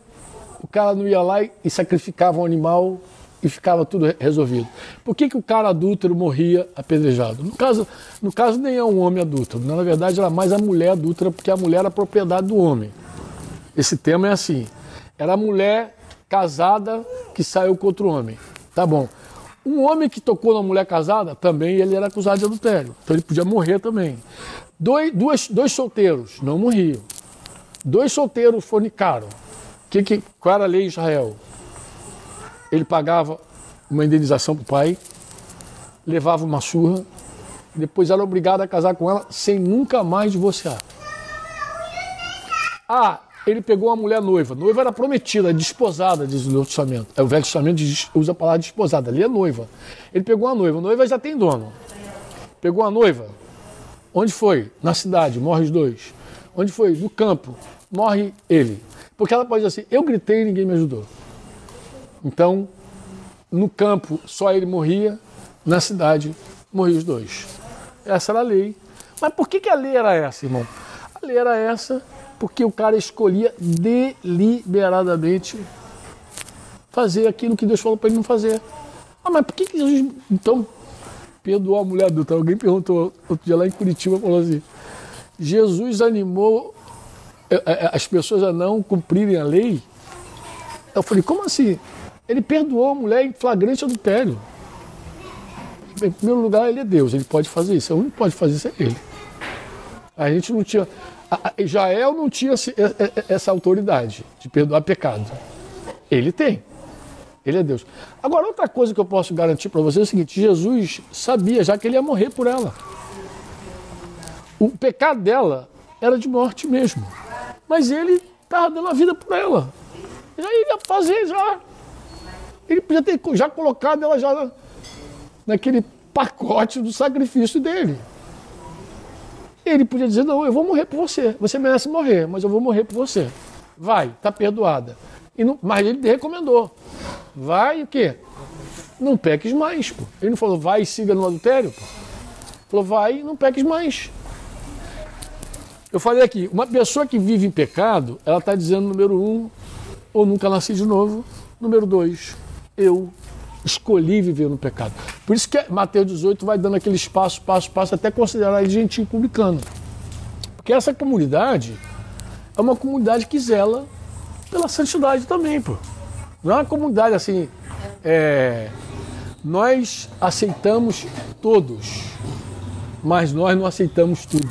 o cara não ia lá e sacrificava um animal e ficava tudo resolvido. Por que, que o cara adúltero morria apedrejado? No caso, no caso nem é um homem adúltero, na verdade era mais a mulher adúltera, porque a mulher era propriedade do homem. Esse tema é assim: era a mulher casada que saiu contra o homem. Tá bom. Um homem que tocou na mulher casada, também ele era acusado de adultério. Então ele podia morrer também. Dois, dois, dois solteiros não morriam. Dois solteiros fornicaram. Que, que, qual era a lei de Israel? Ele pagava uma indenização para o pai, levava uma surra, depois era obrigado a casar com ela sem nunca mais divorciar. Ah, ele pegou uma mulher noiva. Noiva era prometida, desposada, diz o Novo Testamento. É, o Velho Testamento usa a palavra desposada, ali é noiva. Ele pegou uma noiva, a noiva já tem dono. Pegou uma noiva. Onde foi? Na cidade, morre os dois. Onde foi? No campo, morre ele. Porque ela pode dizer assim: eu gritei e ninguém me ajudou. Então, no campo só ele morria, na cidade morriam os dois. Essa era a lei. Mas por que, que a lei era essa, irmão? A lei era essa porque o cara escolhia deliberadamente fazer aquilo que Deus falou para ele não fazer. Ah, mas por que, que Jesus então perdoou a mulher adulta? Alguém perguntou outro dia lá em Curitiba, falou assim: Jesus animou é, é, as pessoas a não cumprirem a lei? Eu falei, como assim? Ele perdoou a mulher em flagrante adultério. Em primeiro lugar, ele é Deus, ele pode fazer isso. O único que pode fazer isso é ele. A gente não tinha. Jael não tinha essa autoridade de perdoar pecado. Ele tem. Ele é Deus. Agora, outra coisa que eu posso garantir para você é o seguinte: Jesus sabia já que ele ia morrer por ela. O pecado dela era de morte mesmo. Mas ele estava dando a vida por ela. Já ia fazer, já. Ele podia ter já colocado ela já naquele pacote do sacrifício dele. Ele podia dizer: Não, eu vou morrer por você. Você merece morrer, mas eu vou morrer por você. Vai, está perdoada. E não, mas ele recomendou: Vai o quê? Não peques mais. Pô. Ele não falou: Vai e siga no adultério. Pô. Falou: Vai e não peques mais. Eu falei aqui: Uma pessoa que vive em pecado, ela está dizendo, número um, ou nunca nasci de novo. Número dois, eu escolhi viver no pecado. Por isso que Mateus 18 vai dando aquele espaço, passo, passo, até considerar ele gentil publicano. Porque essa comunidade é uma comunidade que zela pela santidade também, pô. Não é uma comunidade assim. É, nós aceitamos todos, mas nós não aceitamos tudo.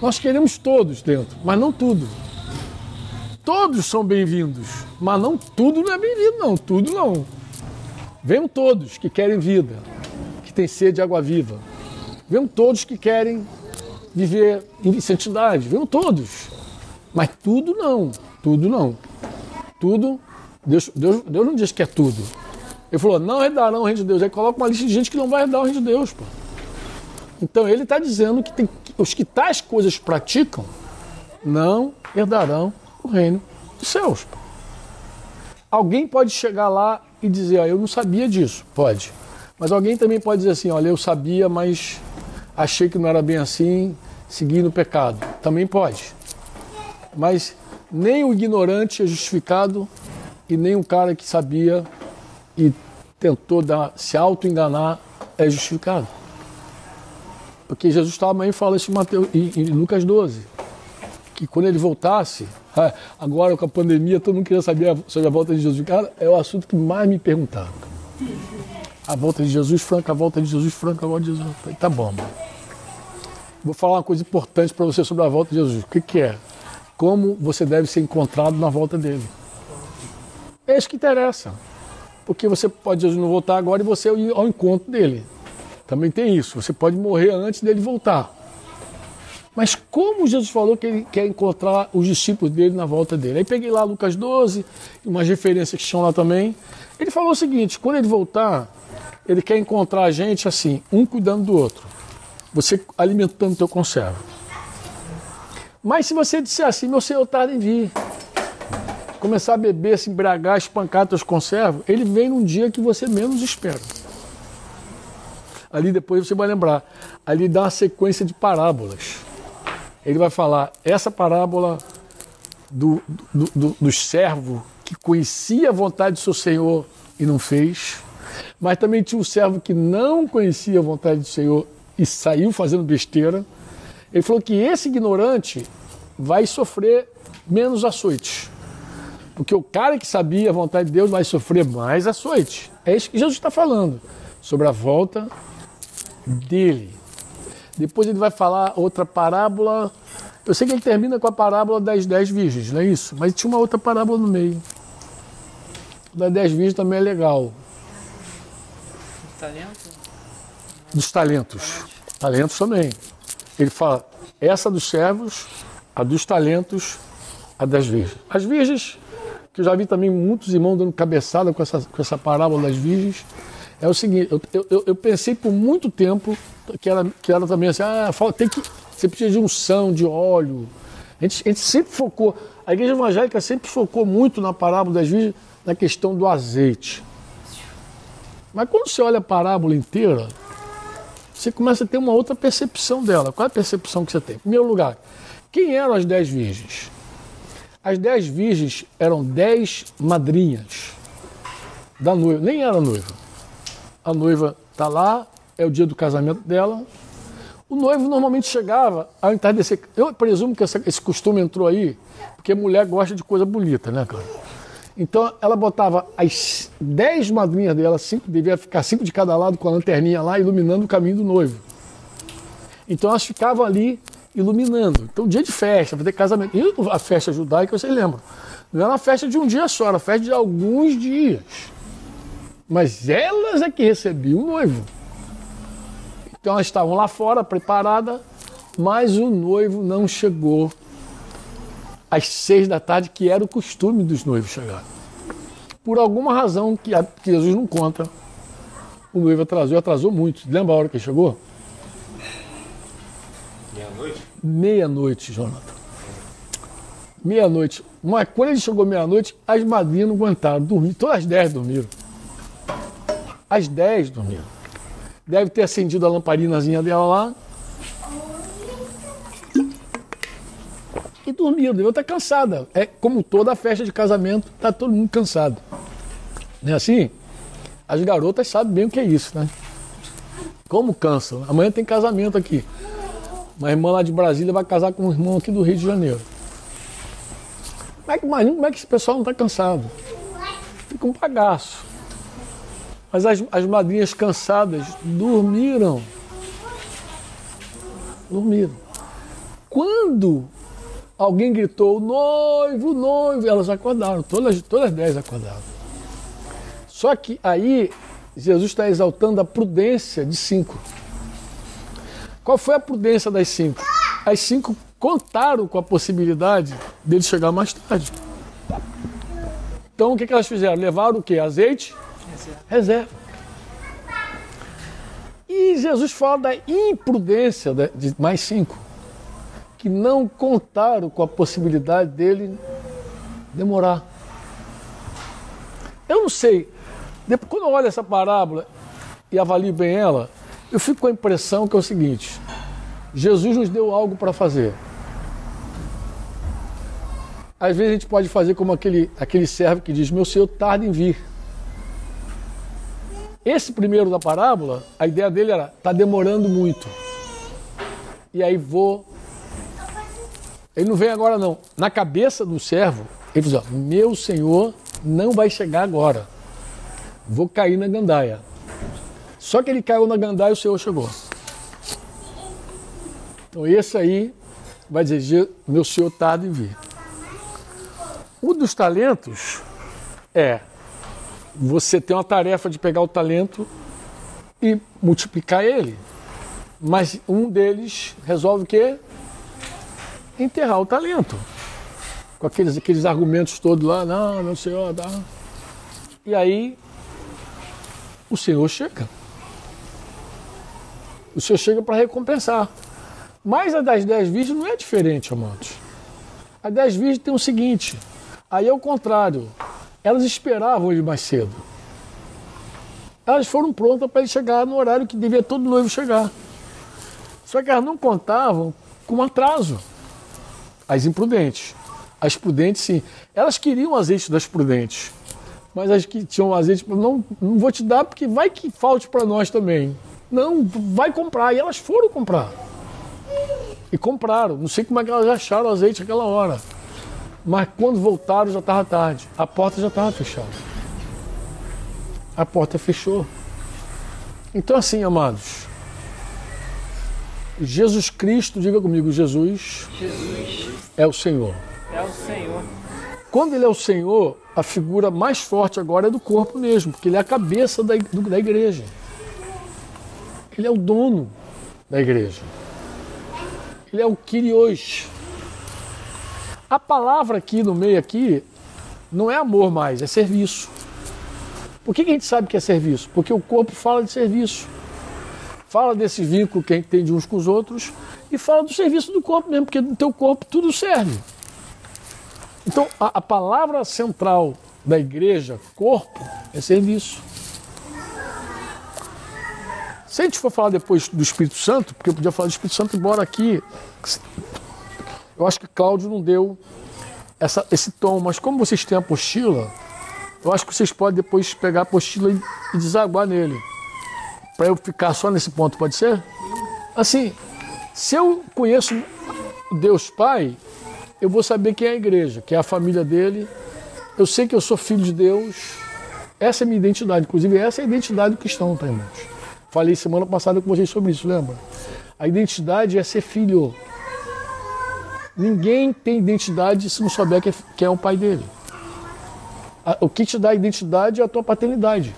Nós queremos todos dentro, mas não tudo. Todos são bem-vindos, mas não tudo não é bem-vindo, não. Tudo não. Venham todos que querem vida, que têm sede de água viva. Venham todos que querem viver em santidade. Venham todos. Mas tudo não. Tudo não. Tudo, Deus, Deus, Deus não diz que é tudo. Ele falou, não herdarão o reino de Deus. Aí coloca uma lista de gente que não vai herdar o reino de Deus. Pô. Então ele está dizendo que, tem, que os que tais coisas praticam não herdarão o reino dos céus. Alguém pode chegar lá e dizer, ah, eu não sabia disso. Pode. Mas alguém também pode dizer assim, olha, eu sabia, mas achei que não era bem assim, segui no pecado. Também pode. Mas nem o ignorante é justificado e nem o cara que sabia e tentou dar, se auto-enganar é justificado. Porque Jesus também fala isso em, Mateus, em, Lucas 12 que quando ele voltasse, agora com a pandemia, todo mundo queria saber sobre a volta de Jesus. Cara, é o assunto que mais me perguntaram. A volta de Jesus, Franca, a volta de Jesus, Franca, a volta de Jesus. Falei, tá bom, mano. Vou falar uma coisa importante para você sobre a volta de Jesus. O que, que é? Como você deve ser encontrado na volta dele. É isso que interessa. Porque você pode Jesus não voltar agora e você ir ao encontro dele. Também tem isso. Você pode morrer antes dele voltar. Mas como Jesus falou que ele quer encontrar os discípulos dele na volta dele? Aí peguei lá Lucas 12, umas referências que estão lá também. Ele falou o seguinte: quando ele voltar, ele quer encontrar a gente assim, um cuidando do outro. Você alimentando o teu conservo. Mas se você disser assim, meu senhor tarda em vir, começar a beber, se embriagar, espancar teus conservos, ele vem num dia que você menos espera. Ali depois você vai lembrar, ali dá uma sequência de parábolas ele vai falar essa parábola do, do, do, do servo que conhecia a vontade do seu Senhor e não fez, mas também tinha um servo que não conhecia a vontade do Senhor e saiu fazendo besteira. Ele falou que esse ignorante vai sofrer menos açoites. Porque o cara que sabia a vontade de Deus vai sofrer mais açoites. É isso que Jesus está falando, sobre a volta dele. Depois ele vai falar outra parábola. Eu sei que ele termina com a parábola das dez virgens, não é isso? Mas tinha uma outra parábola no meio. Das dez virgens também é legal. Talento? Dos talentos. Talentos também. Ele fala, essa dos servos, a dos talentos, a das virgens. As virgens, que eu já vi também muitos irmãos dando cabeçada com essa, com essa parábola das virgens, é o seguinte, eu, eu, eu pensei por muito tempo que era, que também assim, ah, tem que, você precisa de unção, de óleo. A gente, a gente sempre focou, a igreja evangélica sempre focou muito na parábola das virgens, na questão do azeite. Mas quando você olha a parábola inteira, você começa a ter uma outra percepção dela. Qual é a percepção que você tem? Em primeiro lugar, quem eram as dez virgens? As dez virgens eram dez madrinhas da noiva, nem era noiva. A noiva está lá, é o dia do casamento dela. O noivo normalmente chegava ao entardecer. Eu presumo que essa, esse costume entrou aí, porque mulher gosta de coisa bonita, né, cara? Então ela botava as dez madrinhas dela, cinco, devia ficar cinco de cada lado com a lanterninha lá, iluminando o caminho do noivo. Então elas ficavam ali iluminando. Então, dia de festa, vai ter casamento. E a festa judaica, vocês lembram? Não era uma festa de um dia só, era uma festa de alguns dias. Mas elas é que recebiam o noivo. Então elas estavam lá fora, preparadas, mas o noivo não chegou às seis da tarde, que era o costume dos noivos chegar. Por alguma razão que, Jesus não conta, o noivo atrasou, atrasou muito. Lembra a hora que ele chegou? Meia-noite? Meia-noite, Jonathan. Meia-noite. Mas quando ele chegou meia-noite, as madrinhas não aguentaram, dormir. Todas as dez dormiram. As dez dormiram. Deve ter acendido a lamparinazinha dela lá. E dormiram, devia estar cansada. É como toda festa de casamento, está todo mundo cansado. Não é assim? As garotas sabem bem o que é isso, né? Como cansam. Amanhã tem casamento aqui. Uma irmã lá de Brasília vai casar com um irmão aqui do Rio de Janeiro. Como é que, imagina como é que esse pessoal não está cansado? Fica um bagaço. Mas as, as madrinhas cansadas dormiram. Dormiram. Quando alguém gritou, noivo, noivo, elas acordaram, todas, todas as dez acordaram. Só que aí Jesus está exaltando a prudência de cinco. Qual foi a prudência das cinco? As cinco contaram com a possibilidade dele chegar mais tarde. Então o que, que elas fizeram? Levaram o que? Azeite? Reserva. E Jesus fala da imprudência de mais cinco, que não contaram com a possibilidade dele demorar. Eu não sei, depois, quando eu olho essa parábola e avalio bem ela, eu fico com a impressão que é o seguinte: Jesus nos deu algo para fazer. Às vezes a gente pode fazer como aquele, aquele servo que diz: Meu senhor tarda em vir. Esse primeiro da parábola, a ideia dele era: está demorando muito. E aí vou. Ele não vem agora, não. Na cabeça do servo, ele diz: ó, Meu senhor não vai chegar agora. Vou cair na gandaia. Só que ele caiu na gandaia e o senhor chegou. Então esse aí vai dizer: Meu senhor tarda em vir. O dos talentos é você tem uma tarefa de pegar o talento e multiplicar ele. Mas um deles resolve o quê? Enterrar o talento. Com aqueles, aqueles argumentos todos lá, não, meu senhor, dá. E aí o Senhor chega. O Senhor chega para recompensar. Mas a das dez virgens não é diferente, amados. A dez virgens tem o seguinte: aí é o contrário. Elas esperavam ele mais cedo. Elas foram prontas para ele chegar no horário que devia todo noivo chegar. Só que elas não contavam com atraso. As imprudentes. As prudentes, sim. Elas queriam o azeite das prudentes. Mas as que tinham azeite, não, não vou te dar porque vai que falte para nós também. Não, vai comprar. E elas foram comprar. E compraram. Não sei como é que elas acharam o azeite naquela hora. Mas quando voltaram já estava tarde. A porta já estava fechada. A porta fechou. Então, assim, amados, Jesus Cristo, diga comigo, Jesus, Jesus é o Senhor. é o Senhor. Quando ele é o Senhor, a figura mais forte agora é do corpo mesmo, porque ele é a cabeça da, da igreja. Ele é o dono da igreja. Ele é o Kyrios. A palavra aqui no meio aqui não é amor mais, é serviço. Por que, que a gente sabe que é serviço? Porque o corpo fala de serviço. Fala desse vínculo que a gente tem de uns com os outros e fala do serviço do corpo mesmo, porque no teu corpo tudo serve. Então, a, a palavra central da igreja, corpo, é serviço. Se a gente for falar depois do Espírito Santo, porque eu podia falar do Espírito Santo, embora aqui. Eu acho que Cláudio não deu essa, esse tom, mas como vocês têm a apostila, eu acho que vocês podem depois pegar a apostila e, e desaguar nele. Para eu ficar só nesse ponto, pode ser? Assim, se eu conheço Deus Pai, eu vou saber quem é a igreja, que é a família dele. Eu sei que eu sou filho de Deus. Essa é a minha identidade. Inclusive, essa é a identidade do cristão, tá, irmãos? Falei semana passada com vocês sobre isso, lembra? A identidade é ser filho. Ninguém tem identidade se não souber quem é o pai dele. O que te dá identidade é a tua paternidade.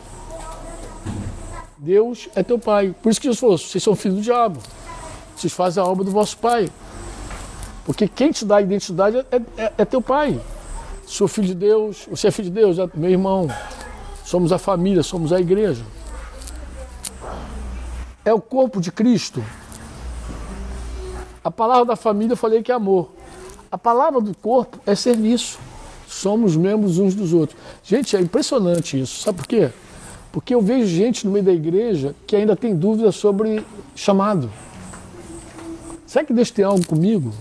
Deus é teu pai. Por isso que Jesus falou: vocês são filhos do diabo. Vocês fazem a obra do vosso pai. Porque quem te dá identidade é, é, é teu pai. Sou filho de Deus, você é filho de Deus, é meu irmão. Somos a família, somos a igreja. É o corpo de Cristo. A palavra da família eu falei que é amor. A palavra do corpo é serviço. Somos membros uns dos outros. Gente, é impressionante isso. Sabe por quê? Porque eu vejo gente no meio da igreja que ainda tem dúvidas sobre chamado. Será que Deus tem algo comigo?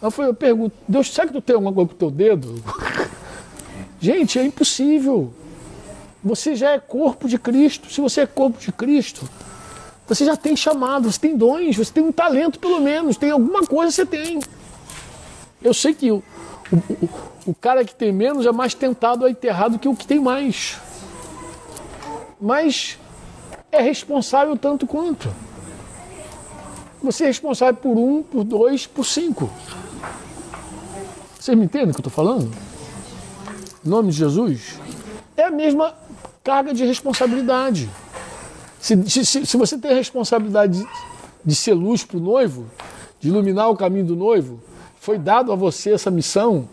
Eu, falei, eu pergunto, Deus, será que tu tem alguma coisa com o teu dedo? Gente, é impossível. Você já é corpo de Cristo. Se você é corpo de Cristo, você já tem chamado, você tem dons, você tem um talento pelo menos, tem alguma coisa você tem. Eu sei que o, o, o cara que tem menos é mais tentado a enterrar do que o que tem mais. Mas é responsável tanto quanto. Você é responsável por um, por dois, por cinco. Vocês me entendem o que eu estou falando? Em nome de Jesus? É a mesma carga de responsabilidade. Se, se, se você tem a responsabilidade de, de ser luz para o noivo, de iluminar o caminho do noivo, foi dado a você essa missão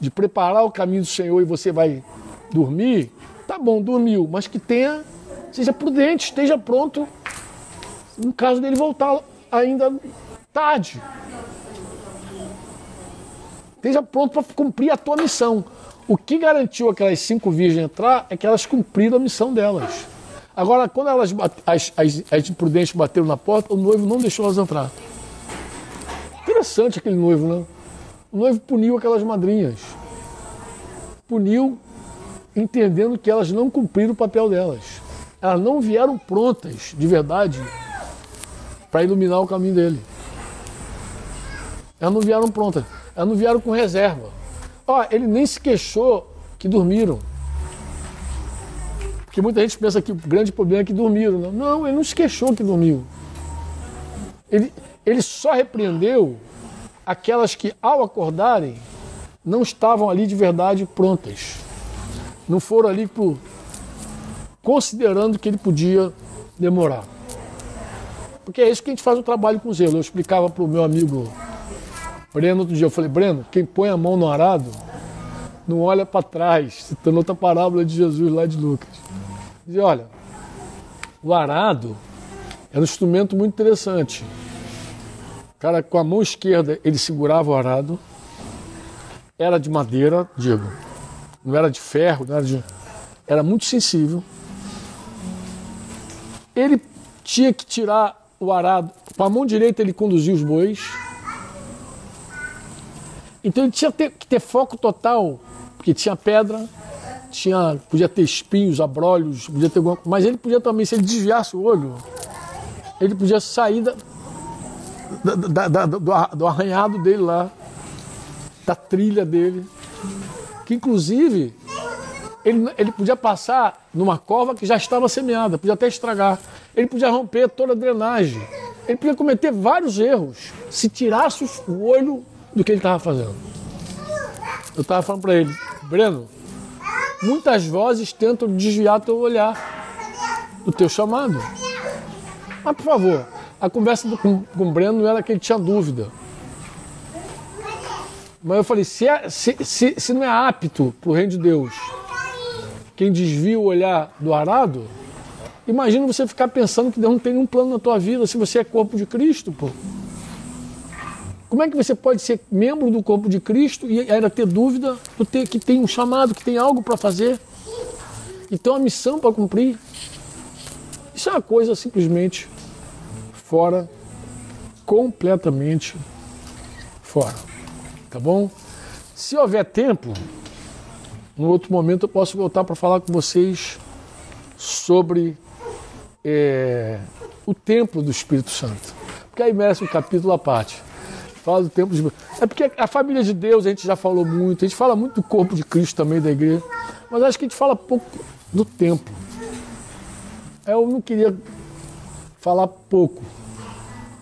de preparar o caminho do Senhor e você vai dormir, tá bom, dormiu, mas que tenha, seja prudente, esteja pronto no caso dele voltar ainda tarde. Esteja pronto para cumprir a tua missão. O que garantiu aquelas cinco virgens entrar é que elas cumpriram a missão delas. Agora, quando elas, as, as, as imprudentes bateram na porta, o noivo não deixou elas entrar. Interessante aquele noivo, né? O noivo puniu aquelas madrinhas. Puniu entendendo que elas não cumpriram o papel delas. Elas não vieram prontas, de verdade, para iluminar o caminho dele. Elas não vieram prontas. Elas não vieram com reserva. Ó, ele nem se queixou que dormiram. Porque muita gente pensa que o grande problema é que dormiram. Não, não ele não se queixou que dormiu. Ele, ele só repreendeu aquelas que, ao acordarem, não estavam ali de verdade prontas. Não foram ali por, considerando que ele podia demorar. Porque é isso que a gente faz o trabalho com zelo. Eu explicava para o meu amigo Breno, outro dia eu falei, Breno, quem põe a mão no arado não olha para trás, citando outra parábola de Jesus lá de Lucas. Dizia, olha, o arado é um instrumento muito interessante. O cara com a mão esquerda ele segurava o arado, era de madeira, digo, não era de ferro, não era de. Era muito sensível. Ele tinha que tirar o arado, com a mão direita ele conduzia os bois então ele tinha que ter foco total, porque tinha pedra, tinha, podia ter espinhos, abrolhos, podia ter alguma, mas ele podia também, se ele desviasse o olho, ele podia sair da, da, da, do, do arranhado dele lá, da trilha dele, que inclusive ele, ele podia passar numa cova que já estava semeada, podia até estragar, ele podia romper toda a drenagem, ele podia cometer vários erros se tirasse o olho do que ele estava fazendo. Eu estava falando para ele, Breno, muitas vozes tentam desviar teu olhar do teu chamado. Mas, por favor, a conversa do, com, com o Breno era que ele tinha dúvida. Mas eu falei, se, é, se, se, se não é apto para o reino de Deus quem desvia o olhar do arado, imagina você ficar pensando que Deus não tem nenhum plano na tua vida se você é corpo de Cristo, pô. Como é que você pode ser membro do corpo de Cristo e ainda ter dúvida do ter, que tem um chamado, que tem algo para fazer? E tem uma missão para cumprir? Isso é uma coisa simplesmente fora, completamente fora. Tá bom? Se houver tempo, no outro momento eu posso voltar para falar com vocês sobre é, o templo do Espírito Santo. Porque aí merece um capítulo à parte. Fala do templo de É porque a família de Deus a gente já falou muito, a gente fala muito do corpo de Cristo também da igreja, mas acho que a gente fala pouco do templo. Eu não queria falar pouco,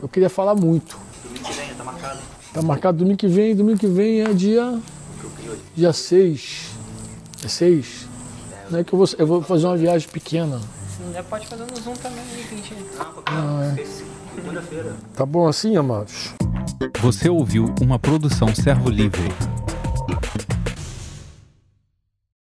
eu queria falar muito. Domingo que vem, tá marcado. Tá marcado domingo que vem, domingo que vem é dia. Dia 6. É 6? Não é que eu vou, eu vou fazer uma viagem pequena. Se não der, pode fazer no Zoom também, aí, que a gente... Ah, qualquer não, esqueci. Segunda-feira. Tá bom assim, amados? Você ouviu uma produção Servo Livre.